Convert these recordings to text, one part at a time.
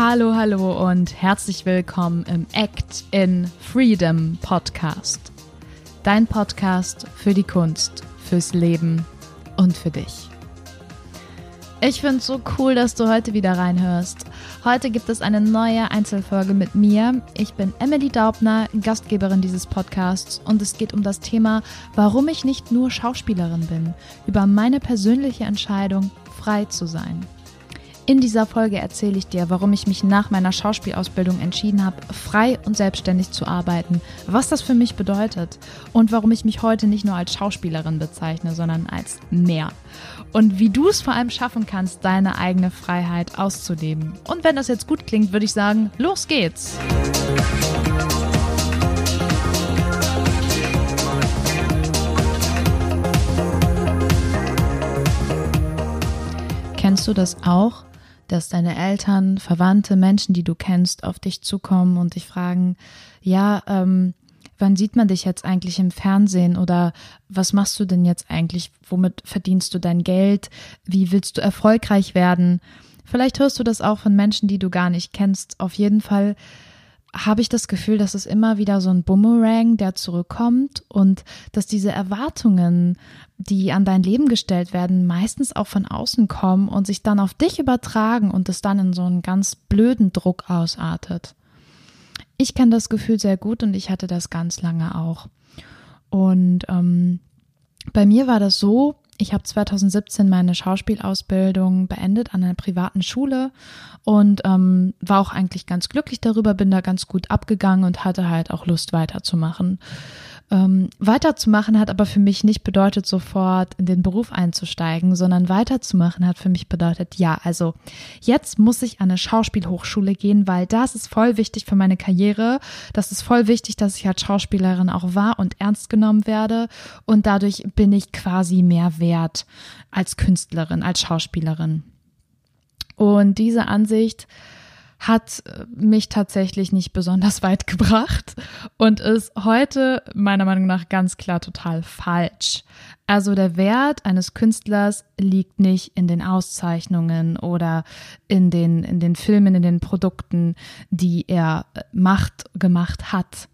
Hallo, hallo und herzlich willkommen im Act in Freedom Podcast. Dein Podcast für die Kunst, fürs Leben und für dich. Ich finde es so cool, dass du heute wieder reinhörst. Heute gibt es eine neue Einzelfolge mit mir. Ich bin Emily Daubner, Gastgeberin dieses Podcasts und es geht um das Thema, warum ich nicht nur Schauspielerin bin, über meine persönliche Entscheidung, frei zu sein. In dieser Folge erzähle ich dir, warum ich mich nach meiner Schauspielausbildung entschieden habe, frei und selbstständig zu arbeiten, was das für mich bedeutet und warum ich mich heute nicht nur als Schauspielerin bezeichne, sondern als mehr. Und wie du es vor allem schaffen kannst, deine eigene Freiheit auszuleben. Und wenn das jetzt gut klingt, würde ich sagen, los geht's! Kennst du das auch? Dass deine Eltern, Verwandte, Menschen, die du kennst, auf dich zukommen und dich fragen, ja, ähm, wann sieht man dich jetzt eigentlich im Fernsehen oder was machst du denn jetzt eigentlich? Womit verdienst du dein Geld? Wie willst du erfolgreich werden? Vielleicht hörst du das auch von Menschen, die du gar nicht kennst. Auf jeden Fall habe ich das Gefühl, dass es immer wieder so ein Boomerang, der zurückkommt und dass diese Erwartungen, die an dein Leben gestellt werden, meistens auch von außen kommen und sich dann auf dich übertragen und es dann in so einen ganz blöden Druck ausartet. Ich kenne das Gefühl sehr gut und ich hatte das ganz lange auch. Und ähm, bei mir war das so, ich habe 2017 meine Schauspielausbildung beendet an einer privaten Schule und ähm, war auch eigentlich ganz glücklich darüber, bin da ganz gut abgegangen und hatte halt auch Lust weiterzumachen. Ähm, weiterzumachen hat aber für mich nicht bedeutet, sofort in den Beruf einzusteigen, sondern weiterzumachen hat für mich bedeutet, ja, also jetzt muss ich an eine Schauspielhochschule gehen, weil das ist voll wichtig für meine Karriere. Das ist voll wichtig, dass ich als Schauspielerin auch war und ernst genommen werde. Und dadurch bin ich quasi mehr wert als Künstlerin, als Schauspielerin. Und diese Ansicht hat äh, mich tatsächlich nicht besonders weit gebracht und ist heute meiner Meinung nach ganz klar total falsch. Also der Wert eines Künstlers liegt nicht in den Auszeichnungen oder in den, in den Filmen, in den Produkten, die er äh, macht, gemacht hat.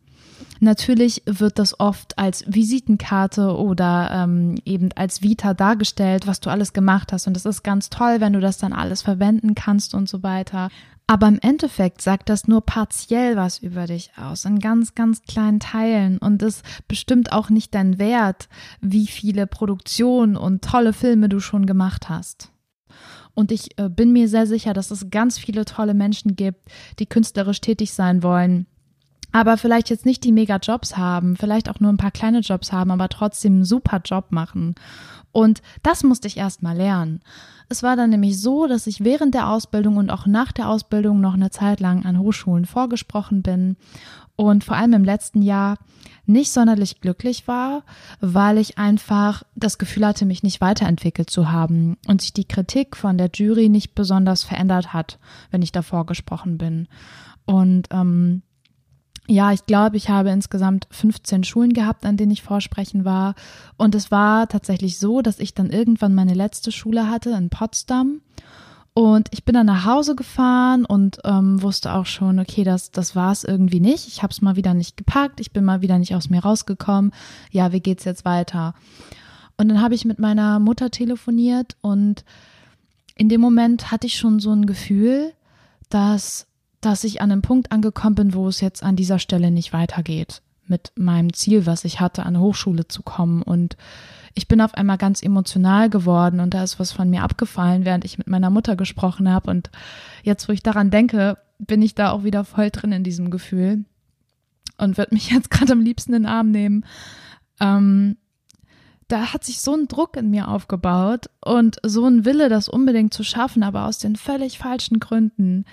Natürlich wird das oft als Visitenkarte oder ähm, eben als Vita dargestellt, was du alles gemacht hast. Und es ist ganz toll, wenn du das dann alles verwenden kannst und so weiter. Aber im Endeffekt sagt das nur partiell was über dich aus, in ganz, ganz kleinen Teilen. Und es bestimmt auch nicht dein Wert, wie viele Produktionen und tolle Filme du schon gemacht hast. Und ich äh, bin mir sehr sicher, dass es ganz viele tolle Menschen gibt, die künstlerisch tätig sein wollen, aber vielleicht jetzt nicht die mega Jobs haben, vielleicht auch nur ein paar kleine Jobs haben, aber trotzdem einen super Job machen. Und das musste ich erst mal lernen. Es war dann nämlich so, dass ich während der Ausbildung und auch nach der Ausbildung noch eine Zeit lang an Hochschulen vorgesprochen bin und vor allem im letzten Jahr nicht sonderlich glücklich war, weil ich einfach das Gefühl hatte, mich nicht weiterentwickelt zu haben und sich die Kritik von der Jury nicht besonders verändert hat, wenn ich davor gesprochen bin. Und ähm, ja, ich glaube, ich habe insgesamt 15 Schulen gehabt, an denen ich vorsprechen war. Und es war tatsächlich so, dass ich dann irgendwann meine letzte Schule hatte in Potsdam. Und ich bin dann nach Hause gefahren und ähm, wusste auch schon, okay, das, das war es irgendwie nicht. Ich habe es mal wieder nicht gepackt, ich bin mal wieder nicht aus mir rausgekommen. Ja, wie geht's jetzt weiter? Und dann habe ich mit meiner Mutter telefoniert und in dem Moment hatte ich schon so ein Gefühl, dass dass ich an einem Punkt angekommen bin, wo es jetzt an dieser Stelle nicht weitergeht mit meinem Ziel, was ich hatte, an eine Hochschule zu kommen. Und ich bin auf einmal ganz emotional geworden und da ist was von mir abgefallen, während ich mit meiner Mutter gesprochen habe. Und jetzt, wo ich daran denke, bin ich da auch wieder voll drin in diesem Gefühl und würde mich jetzt gerade am liebsten in den Arm nehmen. Ähm, da hat sich so ein Druck in mir aufgebaut und so ein Wille, das unbedingt zu schaffen, aber aus den völlig falschen Gründen.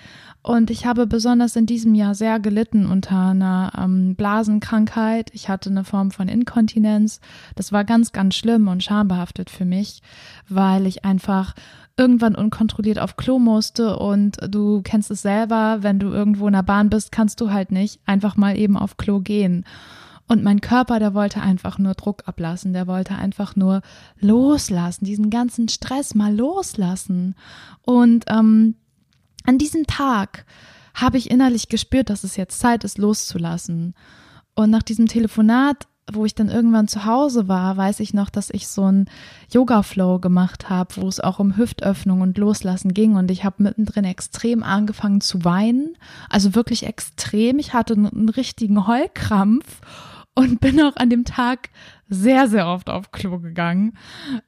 Und ich habe besonders in diesem Jahr sehr gelitten unter einer ähm, Blasenkrankheit. Ich hatte eine Form von Inkontinenz. Das war ganz, ganz schlimm und schambehaftet für mich, weil ich einfach irgendwann unkontrolliert auf Klo musste und du kennst es selber, wenn du irgendwo in der Bahn bist, kannst du halt nicht einfach mal eben auf Klo gehen. Und mein Körper, der wollte einfach nur Druck ablassen, der wollte einfach nur loslassen, diesen ganzen Stress mal loslassen. Und ähm, an diesem Tag habe ich innerlich gespürt, dass es jetzt Zeit ist, loszulassen. Und nach diesem Telefonat wo ich dann irgendwann zu Hause war, weiß ich noch, dass ich so einen Yoga-Flow gemacht habe, wo es auch um Hüftöffnung und Loslassen ging. Und ich habe mittendrin extrem angefangen zu weinen. Also wirklich extrem. Ich hatte einen richtigen Heulkrampf und bin auch an dem Tag sehr, sehr oft auf Klo gegangen.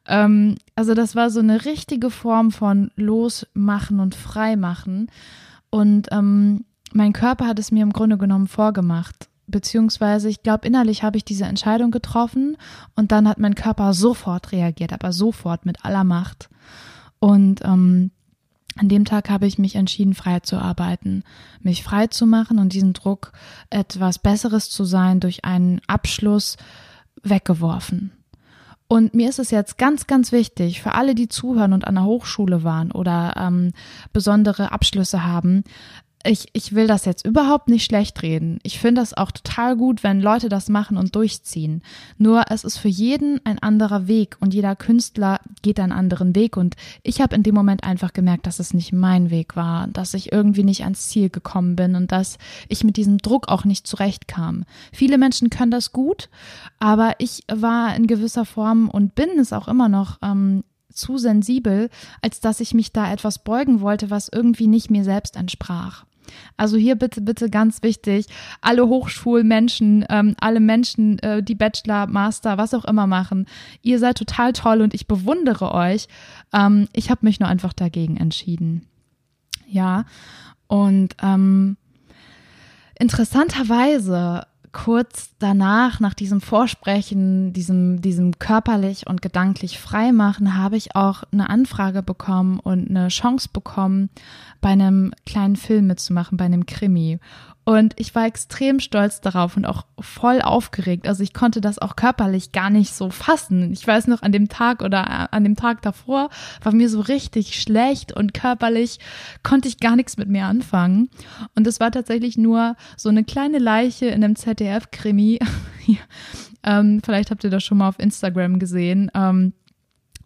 Ähm, also das war so eine richtige Form von Losmachen und Freimachen. Und ähm, mein Körper hat es mir im Grunde genommen vorgemacht beziehungsweise ich glaube, innerlich habe ich diese Entscheidung getroffen und dann hat mein Körper sofort reagiert, aber sofort mit aller Macht. Und ähm, an dem Tag habe ich mich entschieden, frei zu arbeiten, mich frei zu machen und diesen Druck, etwas Besseres zu sein, durch einen Abschluss weggeworfen. Und mir ist es jetzt ganz, ganz wichtig, für alle, die zuhören und an der Hochschule waren oder ähm, besondere Abschlüsse haben, ich, ich will das jetzt überhaupt nicht schlecht reden. Ich finde das auch total gut, wenn Leute das machen und durchziehen. Nur es ist für jeden ein anderer Weg und jeder Künstler geht einen anderen Weg. Und ich habe in dem Moment einfach gemerkt, dass es nicht mein Weg war, dass ich irgendwie nicht ans Ziel gekommen bin und dass ich mit diesem Druck auch nicht zurechtkam. Viele Menschen können das gut, aber ich war in gewisser Form und bin es auch immer noch ähm, zu sensibel, als dass ich mich da etwas beugen wollte, was irgendwie nicht mir selbst entsprach. Also hier bitte, bitte ganz wichtig, alle Hochschulmenschen, ähm, alle Menschen, äh, die Bachelor, Master, was auch immer machen, ihr seid total toll und ich bewundere euch. Ähm, ich habe mich nur einfach dagegen entschieden. Ja, und ähm, interessanterweise kurz danach, nach diesem Vorsprechen, diesem, diesem körperlich und gedanklich freimachen, habe ich auch eine Anfrage bekommen und eine Chance bekommen, bei einem kleinen Film mitzumachen, bei einem Krimi. Und ich war extrem stolz darauf und auch voll aufgeregt. Also ich konnte das auch körperlich gar nicht so fassen. Ich weiß noch, an dem Tag oder äh, an dem Tag davor war mir so richtig schlecht und körperlich konnte ich gar nichts mit mir anfangen. Und es war tatsächlich nur so eine kleine Leiche in einem ZDF-Krimi. ähm, vielleicht habt ihr das schon mal auf Instagram gesehen. Ähm,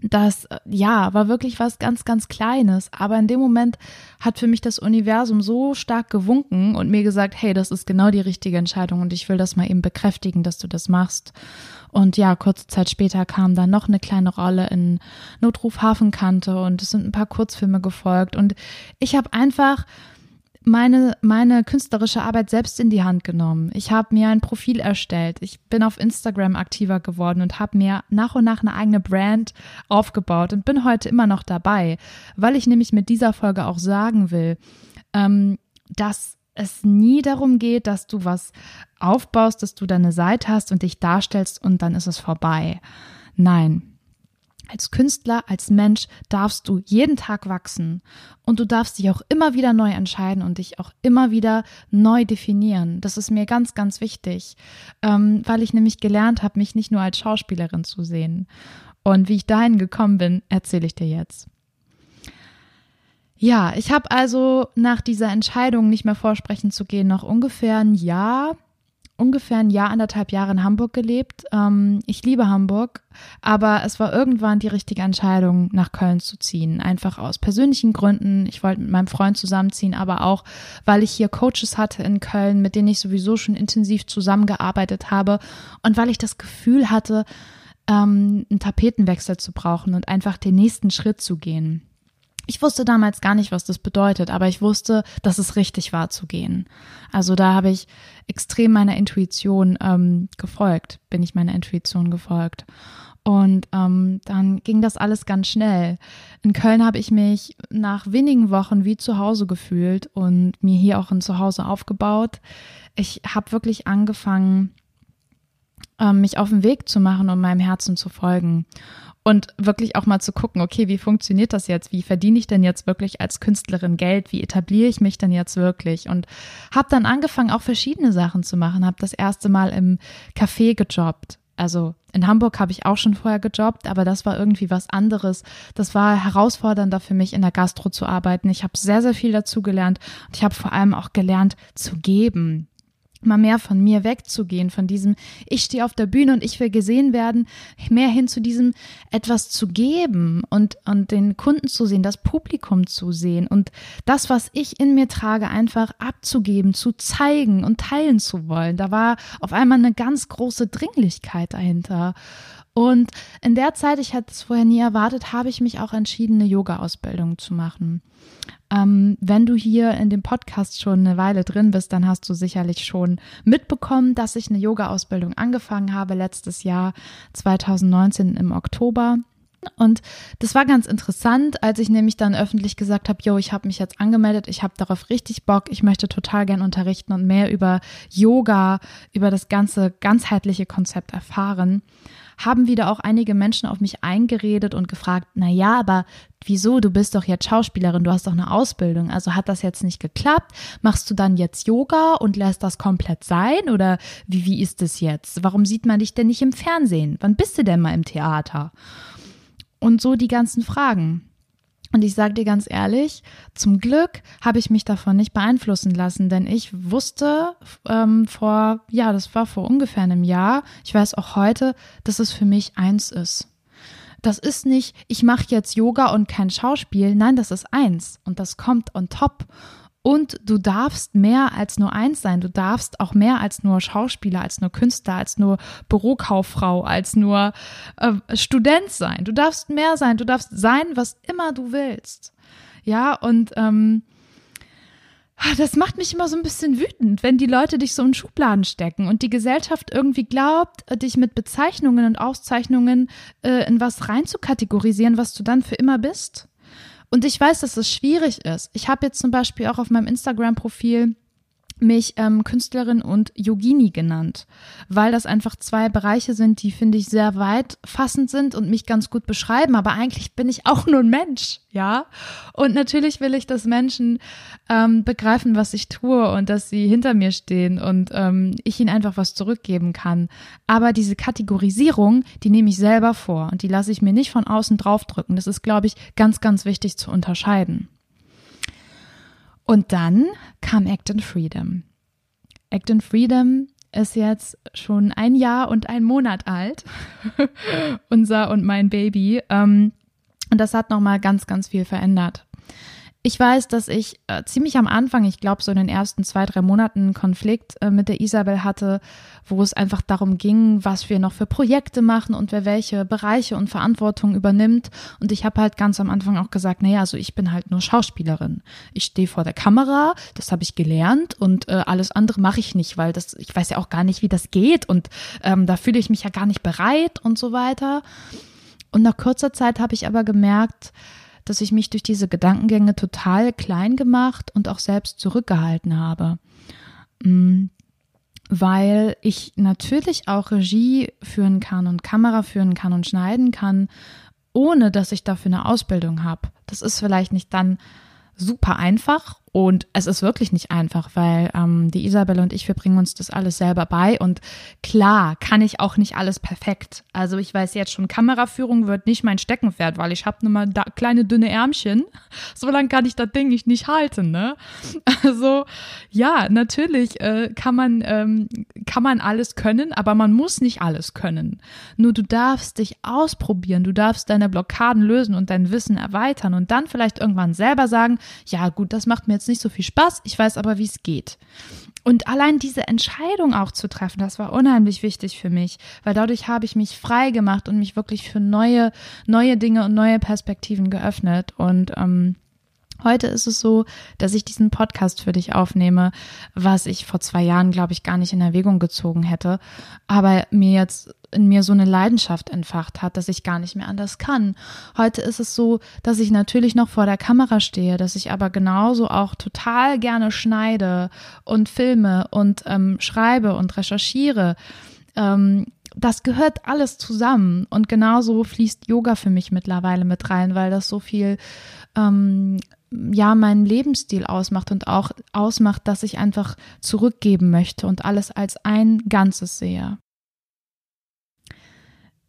das, ja, war wirklich was ganz, ganz Kleines. Aber in dem Moment hat für mich das Universum so stark gewunken und mir gesagt, hey, das ist genau die richtige Entscheidung und ich will das mal eben bekräftigen, dass du das machst. Und ja, kurze Zeit später kam dann noch eine kleine Rolle in Notruf Hafenkante und es sind ein paar Kurzfilme gefolgt und ich habe einfach meine, meine künstlerische Arbeit selbst in die Hand genommen. Ich habe mir ein Profil erstellt. Ich bin auf Instagram aktiver geworden und habe mir nach und nach eine eigene Brand aufgebaut und bin heute immer noch dabei, weil ich nämlich mit dieser Folge auch sagen will, ähm, dass es nie darum geht, dass du was aufbaust, dass du deine Seite hast und dich darstellst und dann ist es vorbei. Nein, als Künstler, als Mensch darfst du jeden Tag wachsen und du darfst dich auch immer wieder neu entscheiden und dich auch immer wieder neu definieren. Das ist mir ganz, ganz wichtig, ähm, weil ich nämlich gelernt habe, mich nicht nur als Schauspielerin zu sehen. Und wie ich dahin gekommen bin, erzähle ich dir jetzt. Ja, ich habe also nach dieser Entscheidung, nicht mehr vorsprechen zu gehen, noch ungefähr ein Jahr ungefähr ein Jahr, anderthalb Jahre in Hamburg gelebt. Ähm, ich liebe Hamburg, aber es war irgendwann die richtige Entscheidung, nach Köln zu ziehen. Einfach aus persönlichen Gründen. Ich wollte mit meinem Freund zusammenziehen, aber auch, weil ich hier Coaches hatte in Köln, mit denen ich sowieso schon intensiv zusammengearbeitet habe und weil ich das Gefühl hatte, ähm, einen Tapetenwechsel zu brauchen und einfach den nächsten Schritt zu gehen. Ich wusste damals gar nicht, was das bedeutet, aber ich wusste, dass es richtig war zu gehen. Also da habe ich extrem meiner Intuition ähm, gefolgt, bin ich meiner Intuition gefolgt. Und ähm, dann ging das alles ganz schnell. In Köln habe ich mich nach wenigen Wochen wie zu Hause gefühlt und mir hier auch ein Zuhause aufgebaut. Ich habe wirklich angefangen, ähm, mich auf den Weg zu machen und meinem Herzen zu folgen und wirklich auch mal zu gucken, okay, wie funktioniert das jetzt? Wie verdiene ich denn jetzt wirklich als Künstlerin Geld? Wie etabliere ich mich denn jetzt wirklich? Und habe dann angefangen, auch verschiedene Sachen zu machen. Habe das erste Mal im Café gejobbt. Also in Hamburg habe ich auch schon vorher gejobbt, aber das war irgendwie was anderes. Das war herausfordernder für mich, in der Gastro zu arbeiten. Ich habe sehr, sehr viel dazu gelernt und ich habe vor allem auch gelernt zu geben. Mal mehr von mir wegzugehen, von diesem, ich stehe auf der Bühne und ich will gesehen werden, mehr hin zu diesem etwas zu geben und, und den Kunden zu sehen, das Publikum zu sehen und das, was ich in mir trage, einfach abzugeben, zu zeigen und teilen zu wollen. Da war auf einmal eine ganz große Dringlichkeit dahinter. Und in der Zeit, ich hatte es vorher nie erwartet, habe ich mich auch entschieden, eine Yoga-Ausbildung zu machen. Ähm, wenn du hier in dem Podcast schon eine Weile drin bist, dann hast du sicherlich schon mitbekommen, dass ich eine Yoga-Ausbildung angefangen habe letztes Jahr 2019 im Oktober. Und das war ganz interessant, als ich nämlich dann öffentlich gesagt habe, yo, ich habe mich jetzt angemeldet, ich habe darauf richtig Bock, ich möchte total gern unterrichten und mehr über Yoga, über das ganze ganzheitliche Konzept erfahren haben wieder auch einige Menschen auf mich eingeredet und gefragt, na ja, aber wieso, du bist doch jetzt Schauspielerin, du hast doch eine Ausbildung, also hat das jetzt nicht geklappt? Machst du dann jetzt Yoga und lässt das komplett sein oder wie, wie ist es jetzt? Warum sieht man dich denn nicht im Fernsehen? Wann bist du denn mal im Theater? Und so die ganzen Fragen. Und ich sage dir ganz ehrlich, zum Glück habe ich mich davon nicht beeinflussen lassen, denn ich wusste ähm, vor, ja, das war vor ungefähr einem Jahr, ich weiß auch heute, dass es für mich eins ist. Das ist nicht, ich mache jetzt Yoga und kein Schauspiel, nein, das ist eins und das kommt on top. Und du darfst mehr als nur eins sein. Du darfst auch mehr als nur Schauspieler, als nur Künstler, als nur Bürokauffrau, als nur äh, Student sein. Du darfst mehr sein. Du darfst sein, was immer du willst. Ja, und ähm, das macht mich immer so ein bisschen wütend, wenn die Leute dich so in Schubladen stecken und die Gesellschaft irgendwie glaubt, dich mit Bezeichnungen und Auszeichnungen äh, in was reinzukategorisieren, was du dann für immer bist. Und ich weiß, dass es schwierig ist. Ich habe jetzt zum Beispiel auch auf meinem Instagram-Profil mich ähm, Künstlerin und Yogini genannt, weil das einfach zwei Bereiche sind, die finde ich sehr weit fassend sind und mich ganz gut beschreiben. Aber eigentlich bin ich auch nur ein Mensch, ja. Und natürlich will ich, dass Menschen ähm, begreifen, was ich tue und dass sie hinter mir stehen und ähm, ich ihnen einfach was zurückgeben kann. Aber diese Kategorisierung, die nehme ich selber vor und die lasse ich mir nicht von außen draufdrücken. Das ist, glaube ich, ganz, ganz wichtig zu unterscheiden. Und dann kam Act in Freedom. Act in Freedom ist jetzt schon ein Jahr und ein Monat alt. Unser und mein Baby. Ähm, und das hat nochmal ganz, ganz viel verändert. Ich weiß, dass ich äh, ziemlich am Anfang, ich glaube so in den ersten zwei, drei Monaten einen Konflikt äh, mit der Isabel hatte, wo es einfach darum ging, was wir noch für Projekte machen und wer welche Bereiche und Verantwortung übernimmt. Und ich habe halt ganz am Anfang auch gesagt, naja, also ich bin halt nur Schauspielerin. Ich stehe vor der Kamera, das habe ich gelernt und äh, alles andere mache ich nicht, weil das, ich weiß ja auch gar nicht, wie das geht und ähm, da fühle ich mich ja gar nicht bereit und so weiter. Und nach kurzer Zeit habe ich aber gemerkt, dass ich mich durch diese Gedankengänge total klein gemacht und auch selbst zurückgehalten habe. Mm, weil ich natürlich auch Regie führen kann und Kamera führen kann und schneiden kann, ohne dass ich dafür eine Ausbildung habe. Das ist vielleicht nicht dann super einfach und es ist wirklich nicht einfach, weil ähm, die Isabel und ich, wir bringen uns das alles selber bei. Und klar, kann ich auch nicht alles perfekt. Also ich weiß jetzt schon, Kameraführung wird nicht mein Steckenpferd, weil ich habe nur mal da kleine dünne Ärmchen. So lange kann ich das Ding nicht halten, ne? Also ja, natürlich äh, kann man ähm, kann man alles können, aber man muss nicht alles können. Nur du darfst dich ausprobieren, du darfst deine Blockaden lösen und dein Wissen erweitern und dann vielleicht irgendwann selber sagen, ja gut, das macht mir jetzt nicht so viel Spaß, ich weiß aber, wie es geht. Und allein diese Entscheidung auch zu treffen, das war unheimlich wichtig für mich, weil dadurch habe ich mich frei gemacht und mich wirklich für neue, neue Dinge und neue Perspektiven geöffnet. Und ähm, Heute ist es so, dass ich diesen Podcast für dich aufnehme, was ich vor zwei Jahren, glaube ich, gar nicht in Erwägung gezogen hätte, aber mir jetzt in mir so eine Leidenschaft entfacht hat, dass ich gar nicht mehr anders kann. Heute ist es so, dass ich natürlich noch vor der Kamera stehe, dass ich aber genauso auch total gerne schneide und filme und ähm, schreibe und recherchiere. Ähm, das gehört alles zusammen und genauso fließt Yoga für mich mittlerweile mit rein, weil das so viel ähm, ja meinen Lebensstil ausmacht und auch ausmacht, dass ich einfach zurückgeben möchte und alles als ein Ganzes sehe.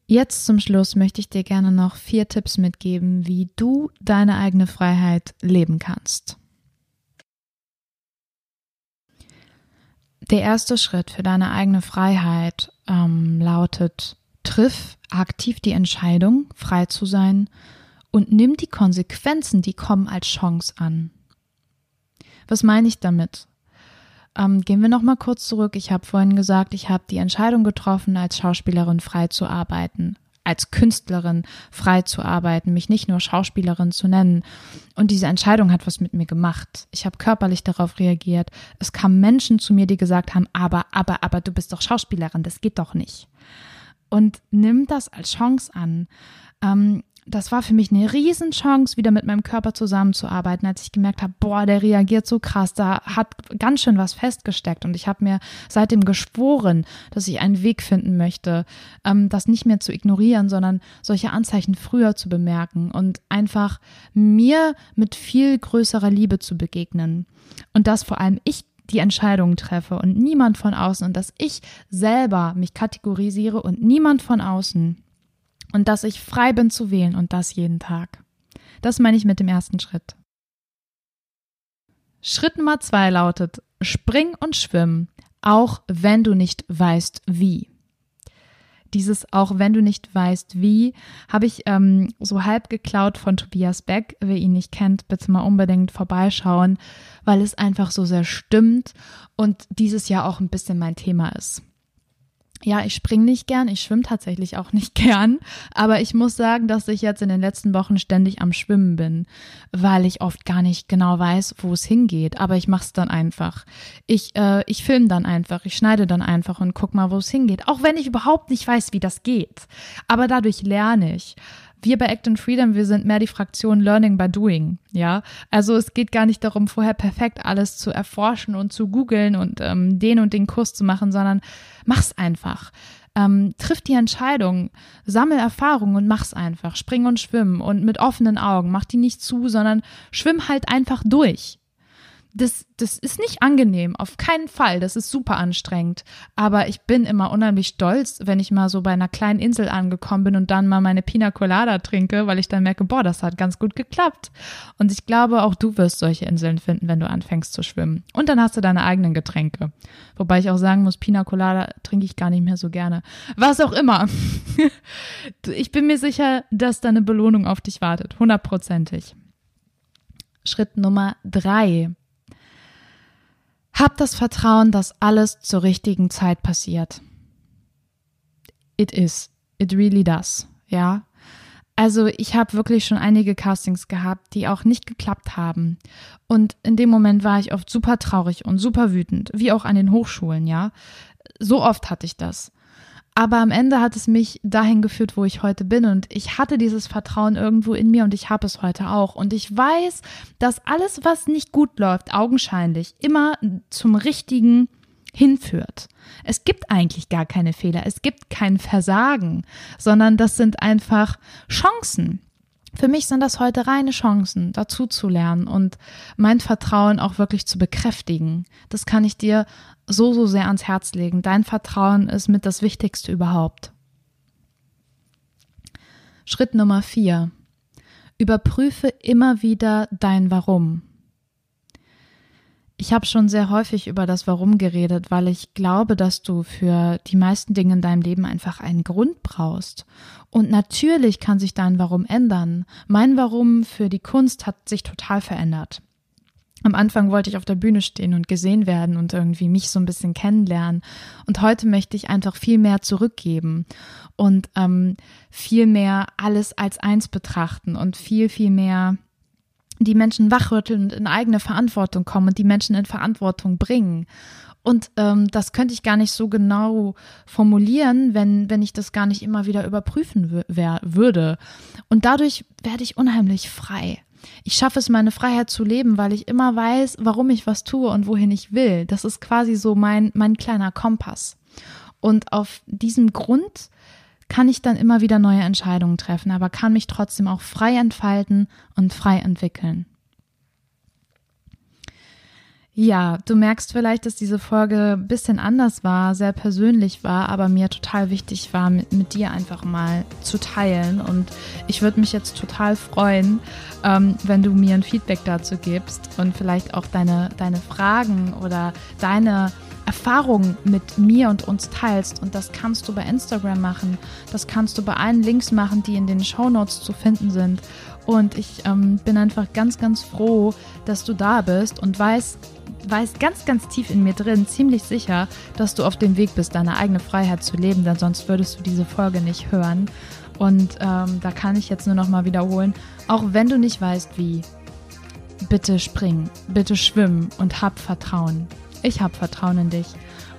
Jetzt zum Schluss möchte ich dir gerne noch vier Tipps mitgeben, wie du deine eigene Freiheit leben kannst. Der erste Schritt für deine eigene Freiheit ähm, lautet, triff aktiv die Entscheidung, frei zu sein und nimm die Konsequenzen, die kommen, als Chance an. Was meine ich damit? Ähm, gehen wir noch mal kurz zurück. Ich habe vorhin gesagt, ich habe die Entscheidung getroffen, als Schauspielerin frei zu arbeiten, als Künstlerin frei zu arbeiten, mich nicht nur Schauspielerin zu nennen. Und diese Entscheidung hat was mit mir gemacht. Ich habe körperlich darauf reagiert. Es kamen Menschen zu mir, die gesagt haben, aber, aber, aber du bist doch Schauspielerin, das geht doch nicht. Und nimm das als Chance an. Ähm, das war für mich eine Riesenchance, wieder mit meinem Körper zusammenzuarbeiten, als ich gemerkt habe, boah, der reagiert so krass, da hat ganz schön was festgesteckt. Und ich habe mir seitdem geschworen, dass ich einen Weg finden möchte, ähm, das nicht mehr zu ignorieren, sondern solche Anzeichen früher zu bemerken und einfach mir mit viel größerer Liebe zu begegnen. Und dass vor allem ich die Entscheidungen treffe und niemand von außen und dass ich selber mich kategorisiere und niemand von außen und dass ich frei bin zu wählen und das jeden Tag. Das meine ich mit dem ersten Schritt. Schritt Nummer zwei lautet, spring und schwimm, auch wenn du nicht weißt wie. Dieses auch wenn du nicht weißt wie, habe ich ähm, so halb geklaut von Tobias Beck. Wer ihn nicht kennt, bitte mal unbedingt vorbeischauen, weil es einfach so sehr stimmt und dieses Jahr auch ein bisschen mein Thema ist ja, ich springe nicht gern, ich schwimme tatsächlich auch nicht gern, aber ich muss sagen, dass ich jetzt in den letzten Wochen ständig am Schwimmen bin, weil ich oft gar nicht genau weiß, wo es hingeht, aber ich mach's dann einfach. Ich äh, ich film dann einfach, ich schneide dann einfach und guck mal, wo es hingeht, auch wenn ich überhaupt nicht weiß, wie das geht. Aber dadurch lerne ich wir bei Act and Freedom, wir sind mehr die Fraktion Learning by Doing, ja. Also es geht gar nicht darum, vorher perfekt alles zu erforschen und zu googeln und ähm, den und den Kurs zu machen, sondern mach's einfach. Ähm, triff die Entscheidung, sammel Erfahrung und mach's einfach. Spring und schwimm und mit offenen Augen. Mach die nicht zu, sondern schwimm halt einfach durch das, das ist nicht angenehm, auf keinen Fall. Das ist super anstrengend. Aber ich bin immer unheimlich stolz, wenn ich mal so bei einer kleinen Insel angekommen bin und dann mal meine Pina Colada trinke, weil ich dann merke, boah, das hat ganz gut geklappt. Und ich glaube, auch du wirst solche Inseln finden, wenn du anfängst zu schwimmen. Und dann hast du deine eigenen Getränke. Wobei ich auch sagen muss, Pina Colada trinke ich gar nicht mehr so gerne. Was auch immer. ich bin mir sicher, dass da eine Belohnung auf dich wartet. Hundertprozentig. Schritt Nummer drei. Hab das Vertrauen, dass alles zur richtigen Zeit passiert. It is. It really does. Ja. Also ich habe wirklich schon einige Castings gehabt, die auch nicht geklappt haben. Und in dem Moment war ich oft super traurig und super wütend, wie auch an den Hochschulen, ja. So oft hatte ich das. Aber am Ende hat es mich dahin geführt, wo ich heute bin. Und ich hatte dieses Vertrauen irgendwo in mir und ich habe es heute auch. Und ich weiß, dass alles, was nicht gut läuft, augenscheinlich immer zum Richtigen hinführt. Es gibt eigentlich gar keine Fehler, es gibt kein Versagen, sondern das sind einfach Chancen. Für mich sind das heute reine Chancen, dazu zu lernen und mein Vertrauen auch wirklich zu bekräftigen. Das kann ich dir so, so sehr ans Herz legen. Dein Vertrauen ist mit das Wichtigste überhaupt. Schritt Nummer vier. Überprüfe immer wieder dein Warum. Ich habe schon sehr häufig über das Warum geredet, weil ich glaube, dass du für die meisten Dinge in deinem Leben einfach einen Grund brauchst. Und natürlich kann sich dein Warum ändern. Mein Warum für die Kunst hat sich total verändert. Am Anfang wollte ich auf der Bühne stehen und gesehen werden und irgendwie mich so ein bisschen kennenlernen. Und heute möchte ich einfach viel mehr zurückgeben und ähm, viel mehr alles als eins betrachten und viel, viel mehr die Menschen wachrütteln und in eigene Verantwortung kommen und die Menschen in Verantwortung bringen. Und ähm, das könnte ich gar nicht so genau formulieren, wenn, wenn ich das gar nicht immer wieder überprüfen würde. Und dadurch werde ich unheimlich frei. Ich schaffe es, meine Freiheit zu leben, weil ich immer weiß, warum ich was tue und wohin ich will. Das ist quasi so mein, mein kleiner Kompass. Und auf diesem Grund kann ich dann immer wieder neue Entscheidungen treffen, aber kann mich trotzdem auch frei entfalten und frei entwickeln. Ja, du merkst vielleicht, dass diese Folge ein bisschen anders war, sehr persönlich war, aber mir total wichtig war, mit, mit dir einfach mal zu teilen. Und ich würde mich jetzt total freuen, ähm, wenn du mir ein Feedback dazu gibst und vielleicht auch deine, deine Fragen oder deine Erfahrungen mit mir und uns teilst. Und das kannst du bei Instagram machen. Das kannst du bei allen Links machen, die in den Show Notes zu finden sind. Und ich ähm, bin einfach ganz, ganz froh, dass du da bist und weiß, weiß ganz, ganz tief in mir drin, ziemlich sicher, dass du auf dem Weg bist, deine eigene Freiheit zu leben, denn sonst würdest du diese Folge nicht hören. Und ähm, da kann ich jetzt nur noch mal wiederholen, auch wenn du nicht weißt, wie, bitte spring, bitte schwimm und hab Vertrauen. Ich hab Vertrauen in dich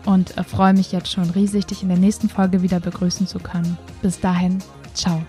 und äh, freue mich jetzt schon riesig, dich in der nächsten Folge wieder begrüßen zu können. Bis dahin, ciao.